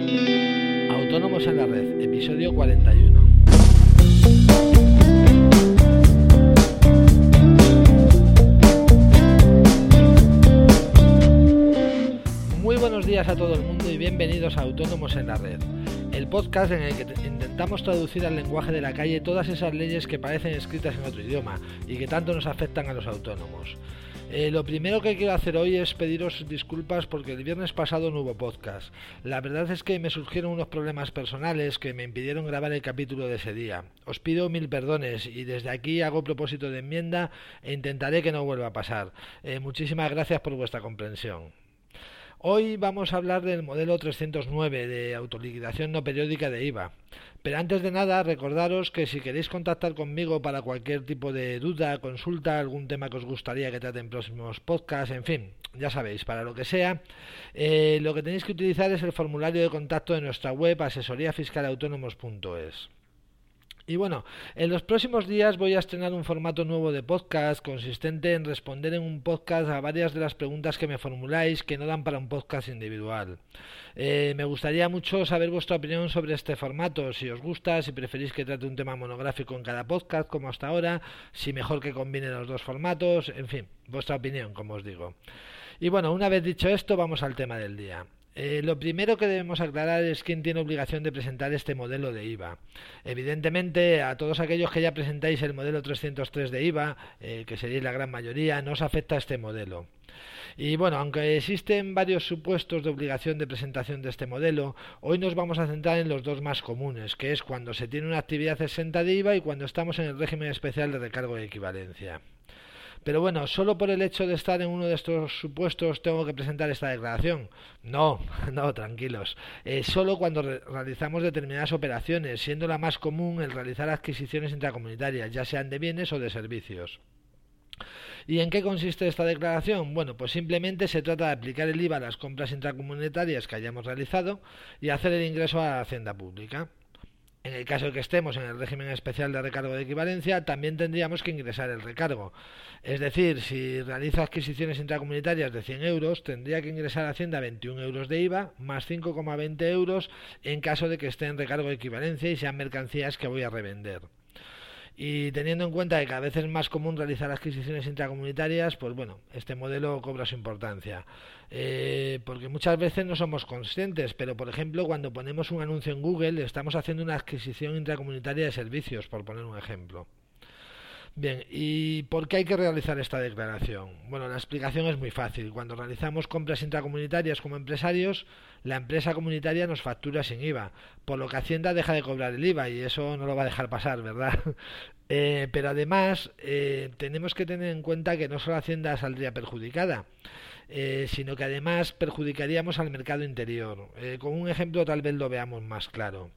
Autónomos en la Red, episodio 41. Muy buenos días a todo el mundo y bienvenidos a Autónomos en la Red, el podcast en el que intentamos traducir al lenguaje de la calle todas esas leyes que parecen escritas en otro idioma y que tanto nos afectan a los autónomos. Eh, lo primero que quiero hacer hoy es pediros disculpas porque el viernes pasado no hubo podcast. La verdad es que me surgieron unos problemas personales que me impidieron grabar el capítulo de ese día. Os pido mil perdones y desde aquí hago propósito de enmienda e intentaré que no vuelva a pasar. Eh, muchísimas gracias por vuestra comprensión. Hoy vamos a hablar del modelo 309 de autoliquidación no periódica de IVA. Pero antes de nada, recordaros que si queréis contactar conmigo para cualquier tipo de duda, consulta, algún tema que os gustaría que trate en próximos podcasts, en fin, ya sabéis, para lo que sea, eh, lo que tenéis que utilizar es el formulario de contacto de nuestra web asesoríafiscalautónomos.es. Y bueno, en los próximos días voy a estrenar un formato nuevo de podcast consistente en responder en un podcast a varias de las preguntas que me formuláis que no dan para un podcast individual. Eh, me gustaría mucho saber vuestra opinión sobre este formato, si os gusta, si preferís que trate un tema monográfico en cada podcast como hasta ahora, si mejor que combine los dos formatos, en fin, vuestra opinión, como os digo. Y bueno, una vez dicho esto, vamos al tema del día. Eh, lo primero que debemos aclarar es quién tiene obligación de presentar este modelo de IVA. Evidentemente, a todos aquellos que ya presentáis el modelo 303 de IVA, eh, que sería la gran mayoría, no os afecta este modelo. Y bueno, aunque existen varios supuestos de obligación de presentación de este modelo, hoy nos vamos a centrar en los dos más comunes, que es cuando se tiene una actividad exenta de IVA y cuando estamos en el régimen especial de recargo de equivalencia. Pero bueno, solo por el hecho de estar en uno de estos supuestos tengo que presentar esta declaración. No, no, tranquilos. Es solo cuando realizamos determinadas operaciones, siendo la más común el realizar adquisiciones intracomunitarias, ya sean de bienes o de servicios. ¿Y en qué consiste esta declaración? Bueno, pues simplemente se trata de aplicar el IVA a las compras intracomunitarias que hayamos realizado y hacer el ingreso a la hacienda pública. En el caso de que estemos en el régimen especial de recargo de equivalencia, también tendríamos que ingresar el recargo. Es decir, si realizo adquisiciones intracomunitarias de 100 euros, tendría que ingresar a Hacienda 21 euros de IVA más 5,20 euros en caso de que esté en recargo de equivalencia y sean mercancías que voy a revender. Y teniendo en cuenta que cada vez es más común realizar adquisiciones intracomunitarias, pues bueno, este modelo cobra su importancia. Eh, porque muchas veces no somos conscientes, pero por ejemplo, cuando ponemos un anuncio en Google, estamos haciendo una adquisición intracomunitaria de servicios, por poner un ejemplo. Bien, ¿y por qué hay que realizar esta declaración? Bueno, la explicación es muy fácil. Cuando realizamos compras intracomunitarias como empresarios, la empresa comunitaria nos factura sin IVA, por lo que Hacienda deja de cobrar el IVA y eso no lo va a dejar pasar, ¿verdad? Eh, pero además eh, tenemos que tener en cuenta que no solo Hacienda saldría perjudicada, eh, sino que además perjudicaríamos al mercado interior. con un ejemplo tal vez lo veamos más claro.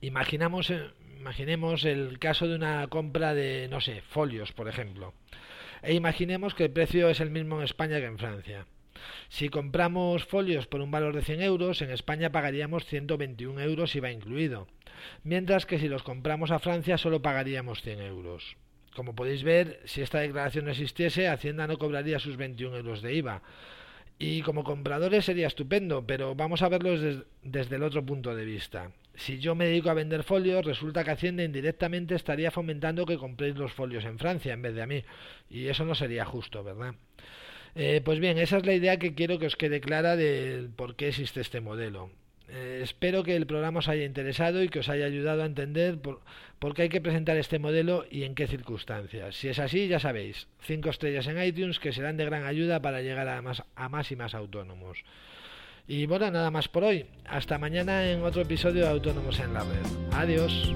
Imaginamos, imaginemos el caso de una compra de, no sé, folios, por ejemplo. E imaginemos que el precio es el mismo en España que en Francia. Si compramos folios por un valor de 100 euros, en España pagaríamos 121 euros IVA incluido, mientras que si los compramos a Francia solo pagaríamos 100 euros. Como podéis ver, si esta declaración no existiese, Hacienda no cobraría sus 21 euros de IVA. Y como compradores sería estupendo, pero vamos a verlo desde, desde el otro punto de vista si yo me dedico a vender folios, resulta que Hacienda indirectamente estaría fomentando que compréis los folios en Francia en vez de a mí. Y eso no sería justo, ¿verdad? Eh, pues bien, esa es la idea que quiero que os quede clara de por qué existe este modelo. Eh, espero que el programa os haya interesado y que os haya ayudado a entender por, qué hay que presentar este modelo y en qué circunstancias. Si es así, ya sabéis, 5 estrellas en iTunes que serán de gran ayuda para llegar a más y más autónomos. Y bueno, nada más por hoy. Hasta mañana en otro episodio de Autónomos en la Red. Adiós.